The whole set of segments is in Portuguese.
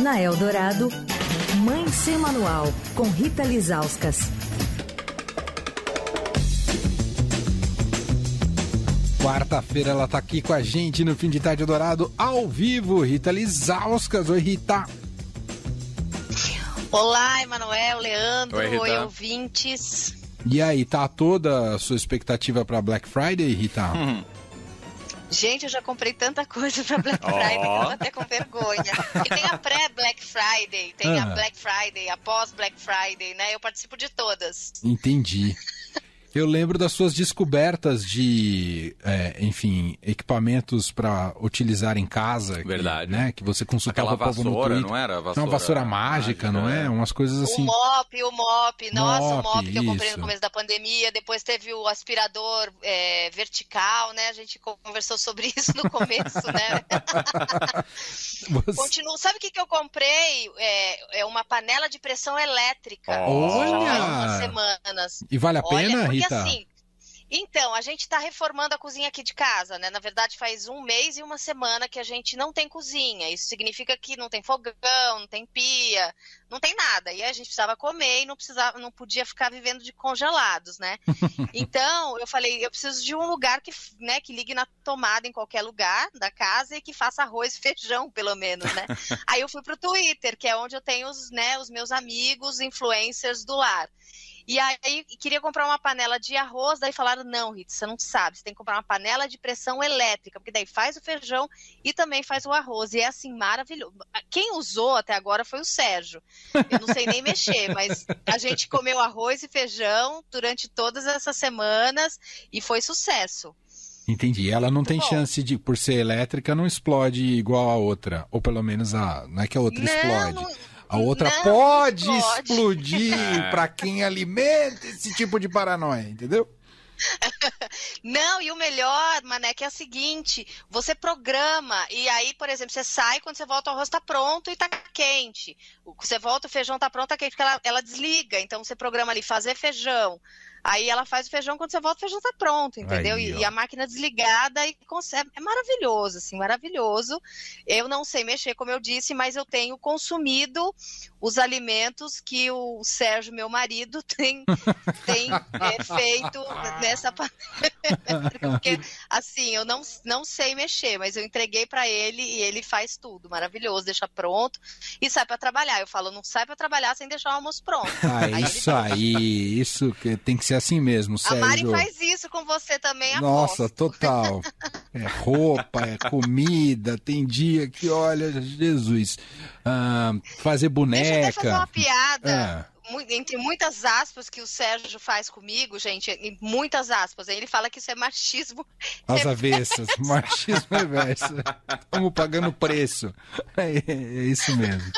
Na Eldorado, Mãe Sem Manual, com Rita Lizauskas. Quarta-feira ela tá aqui com a gente no Fim de Tarde Dourado, ao vivo. Rita Lizauskas. Oi, Rita. Olá, Emanuel, Leandro, Oi, oi, ouvintes. E aí, tá toda a sua expectativa pra Black Friday, Rita? Gente, eu já comprei tanta coisa pra Black Friday que eu tô até com vergonha. Porque tem a pré-Black Friday, tem Ah. a Black Friday, a pós-Black Friday, né? Eu participo de todas. Entendi. Eu lembro das suas descobertas de, é, enfim, equipamentos pra utilizar em casa. que, Verdade. né, que você consultava Aquela o povo no vassoura, Twitter. não era? Não, Vassoura vassoura mágica, mágica, não é? é. Umas coisas assim. O mop, o mop, nossa, o Mop, mop que eu comprei isso. no começo da pandemia. Depois teve o aspirador é, vertical, né? A gente conversou sobre isso no começo, né? Você- Continuo. Sabe o que, que eu comprei? É, é uma panela de pressão elétrica. Olha! Faz umas semanas. E vale a Olha, pena, porque Rita? assim. Então, a gente está reformando a cozinha aqui de casa, né? Na verdade, faz um mês e uma semana que a gente não tem cozinha. Isso significa que não tem fogão, não tem pia, não tem nada. E a gente precisava comer e não precisava, não podia ficar vivendo de congelados, né? Então, eu falei, eu preciso de um lugar que, né, que ligue na tomada em qualquer lugar da casa e que faça arroz e feijão, pelo menos, né? Aí eu fui pro Twitter, que é onde eu tenho os, né, os meus amigos influencers do lar. E aí queria comprar uma panela de arroz, daí falaram, não, Rita, você não sabe, você tem que comprar uma panela de pressão elétrica, porque daí faz o feijão e também faz o arroz. E é assim, maravilhoso. Quem usou até agora foi o Sérgio. Eu não sei nem mexer, mas a gente comeu arroz e feijão durante todas essas semanas e foi sucesso. Entendi. Ela não tem bom. chance de, por ser elétrica, não explode igual a outra. Ou pelo menos a. Não é que a outra Não, explode. não- a outra não pode explode. explodir pra quem alimenta esse tipo de paranoia, entendeu? Não, e o melhor, mané, que é o seguinte, você programa, e aí, por exemplo, você sai, quando você volta o arroz tá pronto e tá quente. O- Você volta, o feijão tá pronto, tá quente, porque ela, ela desliga. Então você programa ali, fazer feijão. Aí ela faz o feijão, quando você volta, o feijão tá pronto, entendeu? Aí, e, a máquina desligada e consegue. É maravilhoso, assim, maravilhoso. Eu não sei mexer, como eu disse, mas eu tenho consumido os alimentos que o Sérgio, meu marido, tem, tem é, feito nessa. Porque, assim, eu não, não sei mexer, mas eu entreguei pra ele e ele faz tudo, maravilhoso, deixa pronto e sai pra trabalhar. Eu falo, não sai pra trabalhar sem deixar o almoço pronto. Ah, Aí ele isso aí, isso que tem que ser assim mesmo, A Mari Sérgio. faz isso com você também, Nossa, aposto. total. É roupa, é comida, tem dia que, olha, Jesus. Ah, fazer Deixa eu fazer uma boneca. piada. É. Entre muitas aspas que o Sérgio faz comigo, gente, em muitas aspas. Aí ele fala que isso é machismo. As avessas, machismo reverso. Estamos pagando preço. É, é isso mesmo.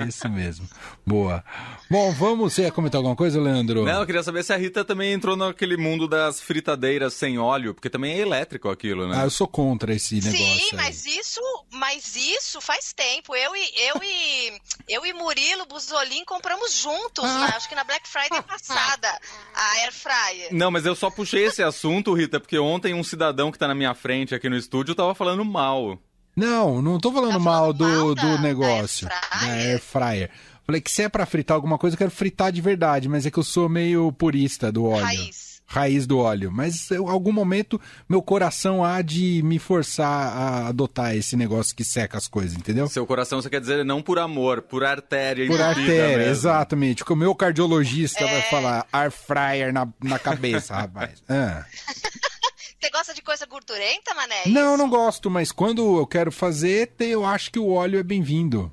É isso mesmo. Boa. Bom, vamos. Você ia comentar alguma coisa, Leandro? Não, eu queria saber se a Rita também entrou naquele mundo das fritadeiras sem óleo, porque também é elétrico aquilo, né? Ah, eu sou contra esse negócio. Sim, aí. mas isso, mas isso faz tempo. Eu e eu e eu e Murilo Buzolin compramos juntos, Acho que na Black Friday passada, a Air Fryer. Não, mas eu só puxei esse assunto, Rita, porque ontem um cidadão que tá na minha frente aqui no estúdio tava falando mal. Não, não tô falando Tá mal falando do, mal da- do da negócio. air Da air fryer. Falei que se é pra fritar alguma coisa, eu quero fritar de verdade, mas é que eu sou meio purista do óleo. Raiz. Raiz do óleo. Mas em algum momento meu coração há de me forçar a adotar esse negócio que seca as coisas, entendeu? Seu coração, você quer dizer não por amor, por artéria Por artéria, mesmo. exatamente. O meu cardiologista vai É. falar air fryer na, na cabeça, rapaz. Ah. Você gosta de coisa gordurenta, mané? Não, Isso? não gosto, mas quando eu quero fazer, eu acho que o óleo é bem-vindo.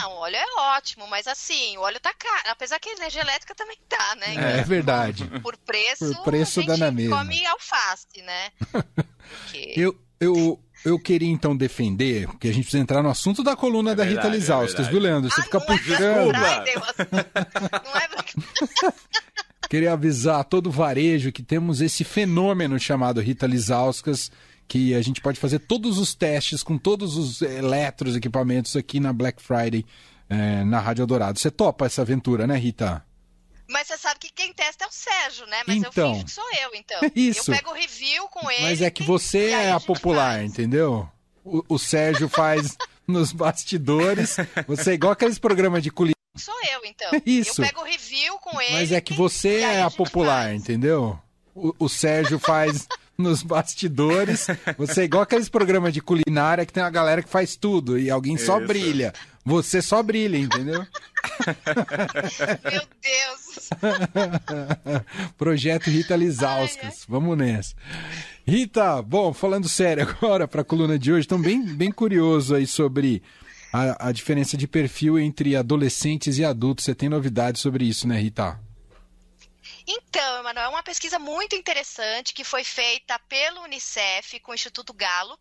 Não, o óleo é ótimo, mas assim, o óleo tá caro. Apesar que a energia elétrica também tá, né? É, é verdade. Por preço, Por preço a gente dá na mesma. come alface, né? Porque- Eu, eu, eu queria então defender, porque a gente precisa entrar no assunto da coluna da Rita verdade, é Lizauskas, verdade. viu, Leandro? Você Ah, fica não é puxando. Não é Queria avisar todo o varejo que temos esse fenômeno chamado Rita Lizauskas, que a gente pode fazer todos os testes com todos os eletros equipamentos aqui na Black Friday, eh, na Rádio Dourado. Você topa essa aventura, né, Rita? Mas você sabe que quem testa é o Sérgio, né? Mas Então. eu finjo que sou eu, então. Isso. Eu pego o review com ele. Mas é que você é a gente popular, faz. entendeu? O, o Sérgio faz nos bastidores. Você é igual aqueles programas de culinária. Sou eu, então. Isso. Eu pego o review com ele. Mas é que você é a popular, faz. entendeu? O, o Sérgio faz nos bastidores. Você é igual aqueles programas de culinária que tem uma galera que faz tudo e alguém só Isso. brilha. Você só brilha, entendeu? Meu Deus! Projeto Rita Lizauskas. Vamos nessa. Rita, bom, falando sério agora para a coluna de hoje, estou bem, bem curioso aí sobre a, a diferença de perfil entre adolescentes e adultos. Você tem novidades sobre isso, né, Rita? Então, Emanuel, é uma pesquisa muito interessante que foi feita pelo Unicef com o Instituto Gallup.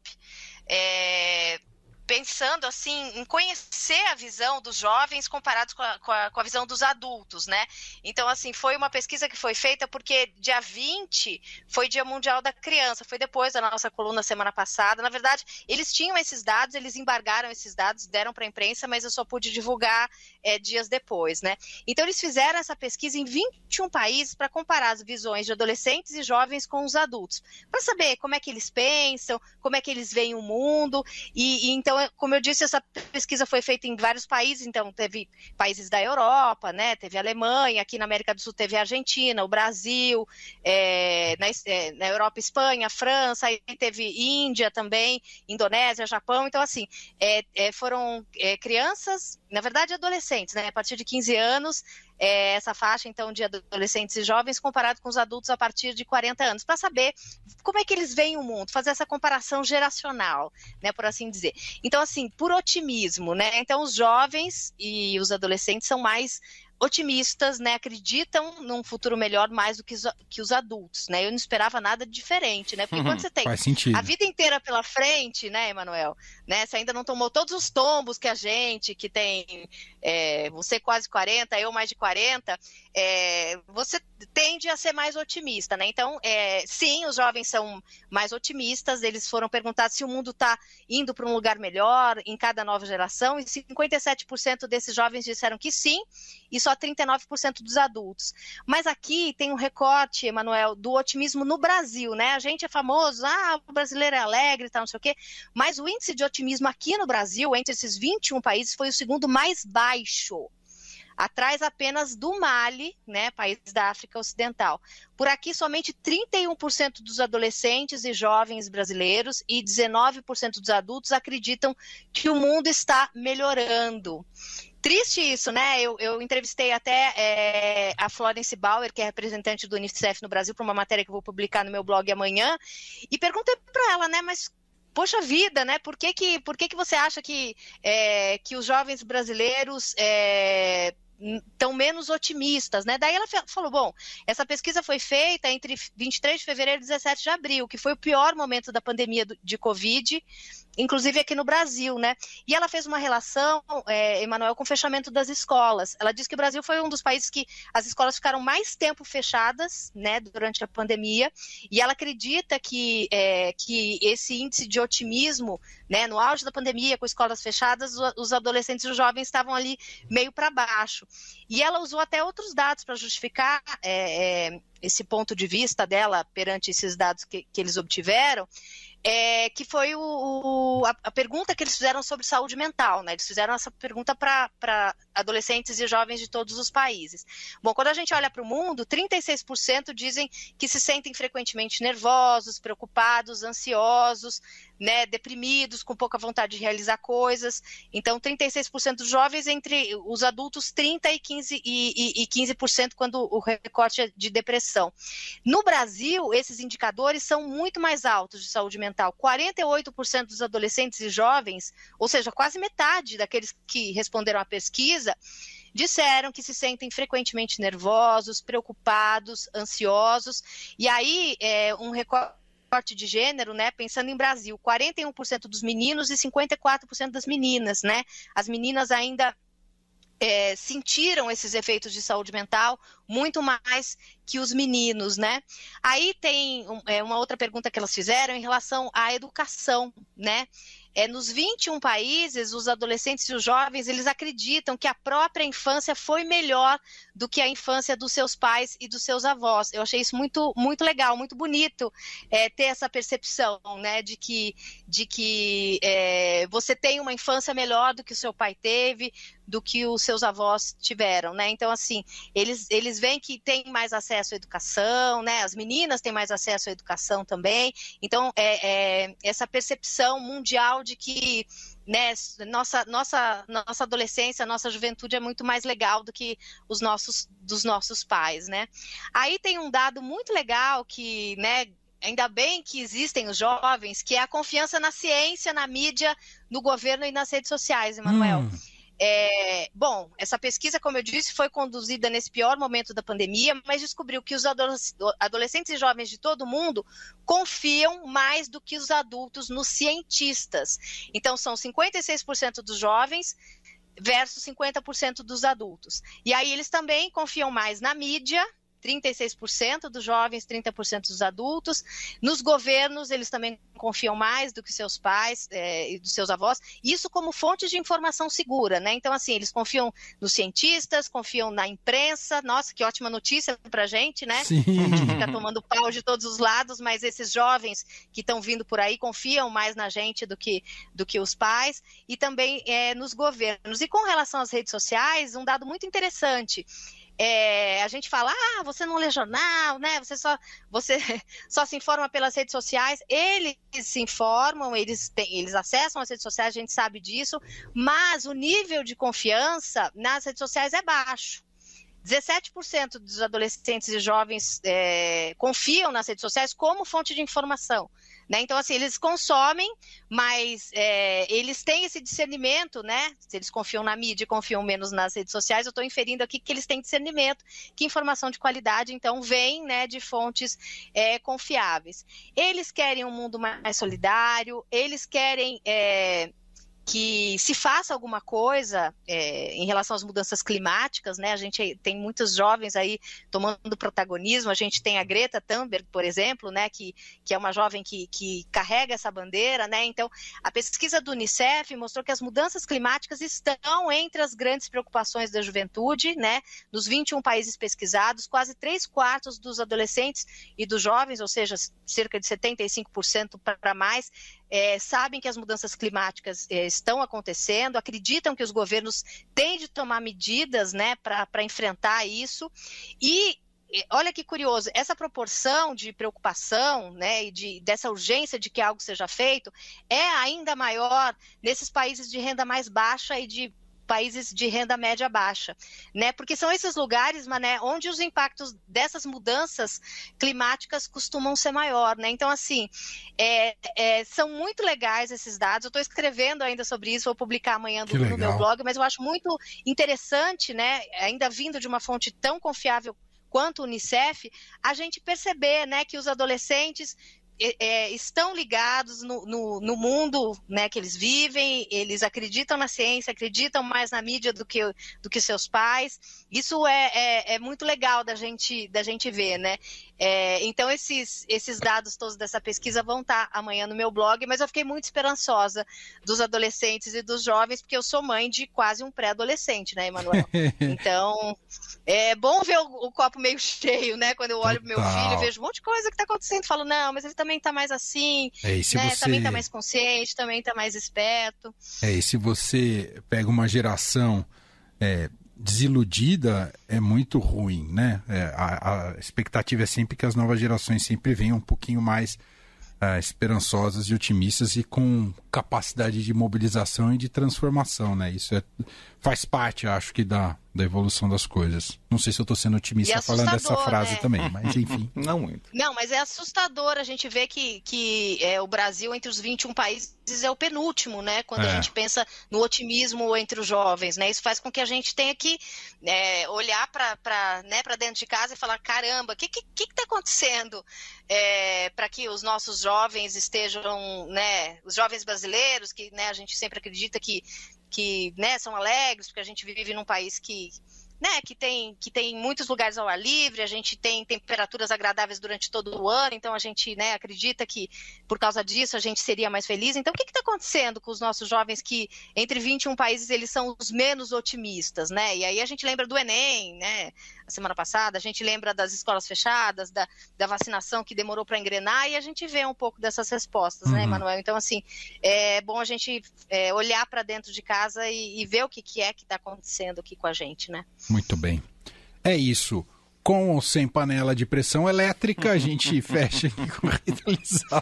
É, pensando assim em conhecer a visão dos jovens comparados com a, com, a, com a, visão dos adultos, né? Então, assim, foi uma pesquisa que foi feita porque dia 20 foi Dia Mundial da Criança, foi depois da nossa coluna semana passada. Na verdade, eles tinham esses dados, eles embargaram esses dados, deram para a imprensa, mas eu só pude divulgar é, dias depois, né? Então, eles fizeram essa pesquisa em 21 países para comparar as visões de adolescentes e jovens com os adultos, para saber como é que eles pensam, como é que eles veem o mundo, e, e então então, como eu disse, essa pesquisa foi feita em vários países, então teve países da Europa, né? Teve Alemanha, aqui na América do Sul teve Argentina, o Brasil, é, na, é, na, Europa, Espanha, França, aí teve Índia também, Indonésia, Japão. Então, assim, é, é foram é, crianças, na verdade, adolescentes, né? A partir de 15 anos, é, essa faixa, então, de adolescentes e jovens, comparado com os adultos a partir de 40 anos, para saber como é que eles veem o mundo, fazer essa comparação geracional, né, por assim dizer. Então, assim, por otimismo, né? Então, os jovens e os adolescentes são mais otimistas, né? Acreditam num futuro melhor mais do que os, que os adultos, né? Eu não esperava nada diferente, né? Porque uhum, quando você tem a vida inteira pela frente, né, Emanuel? Né? Você ainda não tomou todos os tombos que a gente, que tem é, você quase 40, eu mais de 40, é, você tende a ser mais otimista, né? Então, é, sim, os jovens são mais otimistas, eles foram perguntados se o mundo está indo para um lugar melhor em cada nova geração, e 57% desses jovens disseram que sim, e só 39% dos adultos. Mas aqui tem um recorte, Emanuel, do otimismo no Brasil, né? A gente é famoso, ah, o brasileiro é alegre tal, não sei o quê, mas o índice de otimismo aqui no Brasil, entre esses 21 países, foi o segundo mais baixo atrás apenas do Mali, né, país da África Ocidental. Por aqui, somente 31% dos adolescentes e jovens brasileiros e 19% dos adultos acreditam que o mundo está melhorando. Triste isso, né? Eu, eu entrevistei até é, a Florence Bauer, que é representante do Unicef no Brasil, para uma matéria que eu vou publicar no meu blog amanhã, e perguntei para ela, né, mas poxa vida, né? Por que, que, por que, que você acha que, é, que os jovens brasileiros é, tão menos otimistas, né? Daí ela falou, bom, essa pesquisa foi feita entre 23 de fevereiro e 17 de abril, que foi o pior momento da pandemia de Covid, inclusive aqui no Brasil, né? E ela fez uma relação, é, Emanuel, com o fechamento das escolas. Ela disse que o Brasil foi um dos países que as escolas ficaram mais tempo fechadas, né, durante a pandemia, e ela acredita que, é, que esse índice de otimismo, né, no auge da pandemia, com escolas fechadas, os adolescentes e os jovens estavam ali meio para baixo. E ela usou até outros dados para justificar é, é, esse ponto de vista dela perante esses dados que, que eles obtiveram é, que foi o, o, a, a, pergunta que eles fizeram sobre saúde mental, né? Eles fizeram essa pergunta para adolescentes e jovens de todos os países. Bom, quando a gente olha para o mundo, 36% dizem que se sentem frequentemente nervosos, preocupados, ansiosos, né, deprimidos, com pouca vontade de realizar coisas. Então, 36% dos jovens entre os adultos, 30% e 15%, e, e, e 15% quando o recorte é de depressão. No Brasil, esses indicadores são muito mais altos de saúde mental. 48% dos adolescentes e jovens, ou seja, quase metade daqueles que responderam à pesquisa, disseram que se sentem frequentemente nervosos, preocupados, ansiosos. E aí, é, um recorte de gênero, né, pensando em Brasil, 41% dos meninos e 54% das meninas, né? As meninas ainda é, sentiram esses efeitos de saúde mental muito mais que os meninos, né? Aí tem é, uma outra pergunta que elas fizeram em relação à educação, né? é, nos 21 países, os adolescentes e os jovens, eles acreditam que a própria infância foi melhor do que a infância dos seus pais e dos seus avós. Eu achei isso muito, muito legal, muito bonito é, ter essa percepção, né, de que, de que é, você tem uma infância melhor do que o seu pai teve, do que os seus avós tiveram, né? Então, assim, eles, eles veem que tem mais acesso à educação, né? As meninas têm mais acesso à educação também. Então, é, é essa percepção mundial de que né, nossa, nossa, nossa adolescência, nossa juventude é muito mais legal do que os nossos, dos nossos pais, né? Aí tem um dado muito legal que, né, ainda bem que existem os jovens, que é a confiança na ciência, na mídia, no governo e nas redes sociais, Emanuel. Hum. É, bom, essa pesquisa, como eu disse, foi conduzida nesse pior momento da pandemia, mas descobriu que os adolescentes e jovens de todo mundo confiam mais do que os adultos nos cientistas. Então, são 56% dos jovens versus 50% dos adultos. E aí eles também confiam mais na mídia 36% dos jovens, 30% dos adultos. Nos governos, eles também confiam mais do que seus pais é, e dos seus avós. Isso como fonte de informação segura, né? Então, assim, eles confiam nos cientistas, confiam na imprensa. Nossa, que ótima notícia pra gente, né? Sim. A gente fica tomando pau de todos os lados, mas esses jovens que estão vindo por aí confiam mais na gente do que, do que os pais. E também é, nos governos. E com relação às redes sociais, um dado muito interessante. É, a gente fala, ah, você não lê jornal, né? Você só, você só se informa pelas redes sociais. Eles se informam, eles, têm, eles acessam as redes sociais, a gente sabe disso, mas o nível de confiança nas redes sociais é baixo. 17% dos adolescentes e jovens é, confiam nas redes sociais como fonte de informação. Né? Então, assim, eles consomem, mas é, eles têm esse discernimento, né? Se eles confiam na mídia confiam menos nas redes sociais, eu estou inferindo aqui que eles têm discernimento, que informação de qualidade, então, vem né, de fontes é, confiáveis. Eles querem um mundo mais solidário, eles querem. É, que se faça alguma coisa é, em relação às mudanças climáticas, né? A gente tem muitos jovens aí tomando protagonismo. A gente tem a Greta Thunberg, por exemplo, né? Que, que é uma jovem que, que carrega essa bandeira, né? Então, a pesquisa do Unicef mostrou que as mudanças climáticas estão entre as grandes preocupações da juventude, né? Nos 21 países pesquisados, quase três quartos dos adolescentes e dos jovens, ou seja, cerca de 75% para mais, é, sabem que as mudanças climáticas é, estão acontecendo, acreditam que os governos têm de tomar medidas né, para enfrentar isso. E olha que curioso, essa proporção de preocupação né, e de, dessa urgência de que algo seja feito é ainda maior nesses países de renda mais baixa e de países de renda média baixa, né? Porque são esses lugares, mané, onde os impactos dessas mudanças climáticas costumam ser maior, né? Então, assim, é, é, são muito legais esses dados. Eu estou escrevendo ainda sobre isso, vou publicar amanhã do, no meu blog, mas eu acho muito interessante, né? Ainda vindo de uma fonte tão confiável quanto o Unicef, a gente perceber, né, que os adolescentes é, estão ligados no, no, no, mundo né, que eles vivem, eles acreditam na ciência, acreditam mais na mídia do que, do que seus pais. Isso é, é, é muito legal da gente, da gente ver, né? É, então, esses, esses dados todos dessa pesquisa vão estar amanhã no meu blog, mas eu fiquei muito esperançosa dos adolescentes e dos jovens, porque eu sou mãe de quase um pré-adolescente, né, Emanuel? Então, é bom ver o, o, copo meio cheio, né? Quando eu olho pro meu filho e vejo um monte de coisa que está acontecendo, falo, não, mas ele também está mais assim, é, né? Você... Também está mais consciente, também está mais esperto. É, e se você pega uma geração é, desiludida, é muito ruim, né? É, a, a, expectativa é sempre que as novas gerações sempre venham um pouquinho mais é, esperançosas e otimistas e com capacidade de mobilização e de transformação, né? Isso é, faz parte, acho que, da, da evolução das coisas. Não sei se eu estou sendo otimista falando dessa frase né? também, mas enfim. Não muito. Não, mas é assustador a gente ver que, que é, o Brasil, entre os 21 países, é o penúltimo, né? Quando é. a gente pensa no otimismo entre os jovens, né? Isso faz com que a gente tenha que é, olhar para né, dentro de casa e falar: caramba, o que está que, que tá acontecendo é, para que os nossos jovens estejam, né? Os jovens brasileiros, que né, a gente sempre acredita que que né, são alegres, porque a gente vive num país que né, que tem, que tem muitos lugares ao ar livre, a gente tem temperaturas agradáveis durante todo o ano, então a gente né, acredita que por causa disso a gente seria mais feliz. Então, o que está acontecendo com os nossos jovens que, entre 21 países, eles são os menos otimistas, né? E aí a gente lembra do Enem, né? Semana passada, a gente lembra das escolas fechadas, da, da vacinação que demorou para engrenar, e a gente vê um pouco dessas respostas, né, uhum. né, Emanuel? Então, assim, é bom a gente é, olhar para dentro de casa e, e ver o que, que é que está acontecendo aqui com a gente, né? Muito bem. É isso. Com ou sem panela de pressão elétrica, a gente fecha aqui com Rita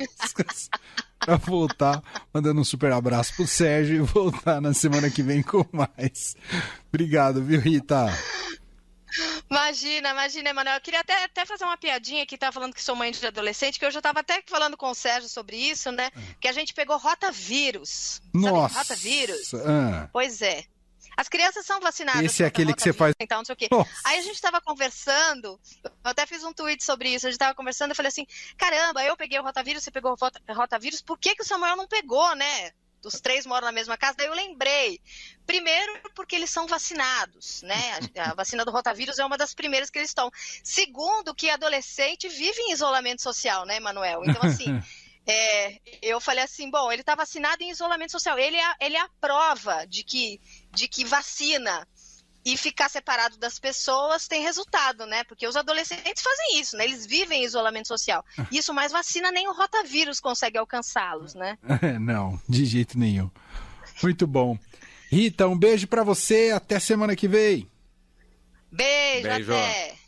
para voltar, mandando um super abraço pro Sérgio e voltar na semana que vem com mais. Obrigado, viu, Rita? Imagina, imagina, Emanuel. Eu queria até, até fazer uma piadinha que tá falando que sou mãe de adolescente, que eu já estava até falando com o Sérgio sobre isso, né? É. Que a gente pegou rotavírus. Nossa! Sabe, rotavírus. Ah. Pois é. As crianças são vacinadas. Esse é aquele que você faz. Então, não sei o quê. Aí a gente estava conversando, eu até fiz um tweet sobre isso. A gente estava conversando, eu falei assim: caramba, eu peguei o rotavírus, você pegou o rotavírus, por que, que o Samuel não pegou, né? Os três moram na mesma casa, daí eu lembrei. Primeiro, porque eles são vacinados, né? A vacina do rotavírus é uma das primeiras que eles estão. Segundo, que adolescente vive em isolamento social, né, Manuel? Então, assim. É, eu falei assim, bom, ele está vacinado em isolamento social. Ele é, ele é a prova de que, de que vacina e ficar separado das pessoas tem resultado, né? Porque os adolescentes fazem isso, né? Eles vivem em isolamento social. Isso mais vacina nem o rotavírus consegue alcançá-los, né? Não, de jeito nenhum. Muito bom. Rita, um beijo para você, até semana que vem. Beijo, beijo. até.